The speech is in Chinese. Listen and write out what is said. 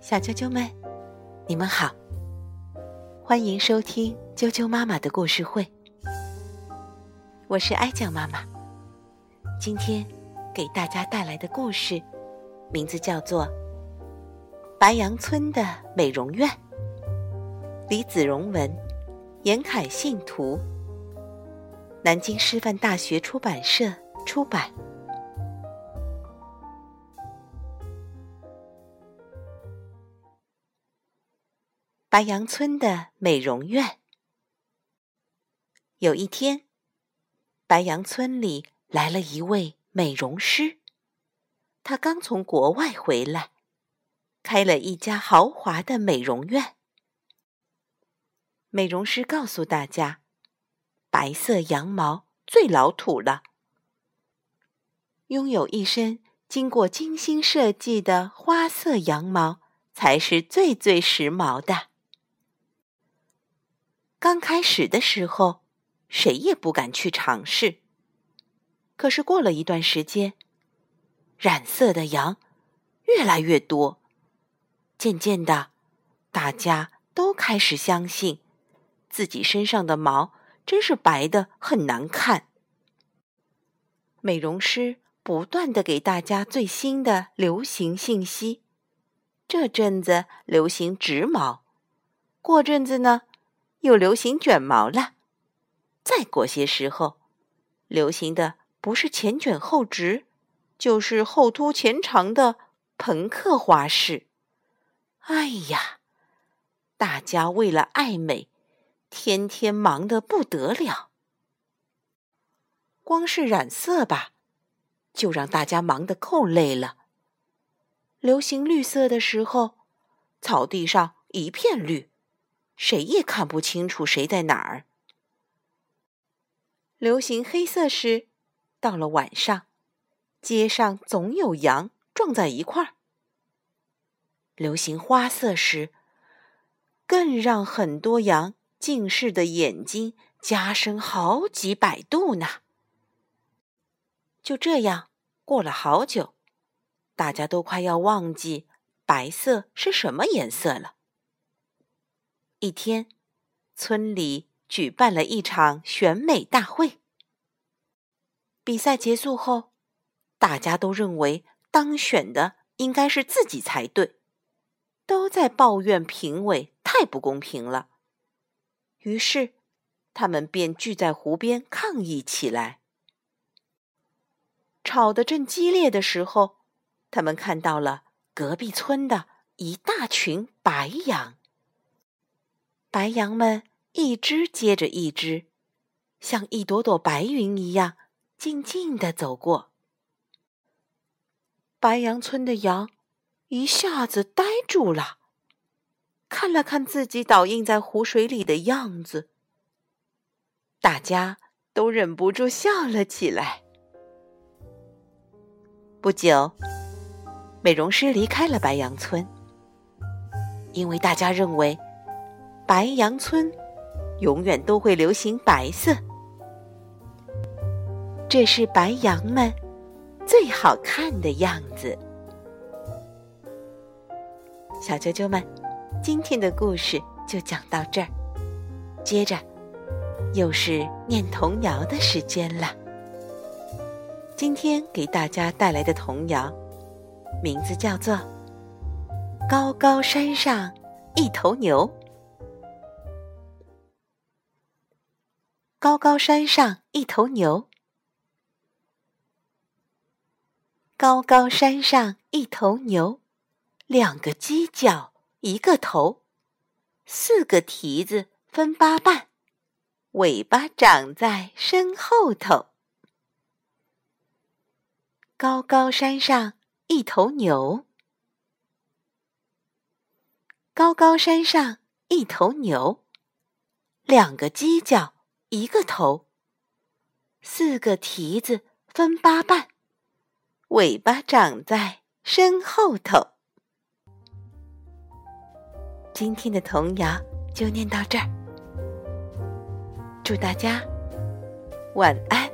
小啾啾们，你们好，欢迎收听啾啾妈妈的故事会。我是哀酱妈妈，今天给大家带来的故事名字叫做《白杨村的美容院》。李子荣文，严凯信图，南京师范大学出版社出版。白杨村的美容院。有一天，白杨村里来了一位美容师，他刚从国外回来，开了一家豪华的美容院。美容师告诉大家：“白色羊毛最老土了，拥有一身经过精心设计的花色羊毛才是最最时髦的。”刚开始的时候，谁也不敢去尝试。可是过了一段时间，染色的羊越来越多，渐渐的，大家都开始相信自己身上的毛真是白的很难看。美容师不断的给大家最新的流行信息。这阵子流行直毛，过阵子呢？又流行卷毛了，再过些时候，流行的不是前卷后直，就是后凸前长的朋克花式。哎呀，大家为了爱美，天天忙得不得了。光是染色吧，就让大家忙得够累了。流行绿色的时候，草地上一片绿。谁也看不清楚谁在哪儿。流行黑色时，到了晚上，街上总有羊撞在一块儿。流行花色时，更让很多羊近视的眼睛加深好几百度呢。就这样过了好久，大家都快要忘记白色是什么颜色了。一天，村里举办了一场选美大会。比赛结束后，大家都认为当选的应该是自己才对，都在抱怨评委太不公平了。于是，他们便聚在湖边抗议起来。吵得正激烈的时候，他们看到了隔壁村的一大群白羊。白羊们一只接着一只，像一朵朵白云一样静静地走过。白羊村的羊一下子呆住了，看了看自己倒映在湖水里的样子，大家都忍不住笑了起来。不久，美容师离开了白羊村，因为大家认为。白羊村永远都会流行白色，这是白羊们最好看的样子。小啾啾们，今天的故事就讲到这儿，接着又是念童谣的时间了。今天给大家带来的童谣名字叫做《高高山上一头牛》。高高山上一头牛，高高山上一头牛，两个犄角一个头，四个蹄子分八瓣，尾巴长在身后头。高高山上一头牛，高高山上一头牛，两个犄角。一个头，四个蹄子分八瓣，尾巴长在身后头。今天的童谣就念到这儿，祝大家晚安。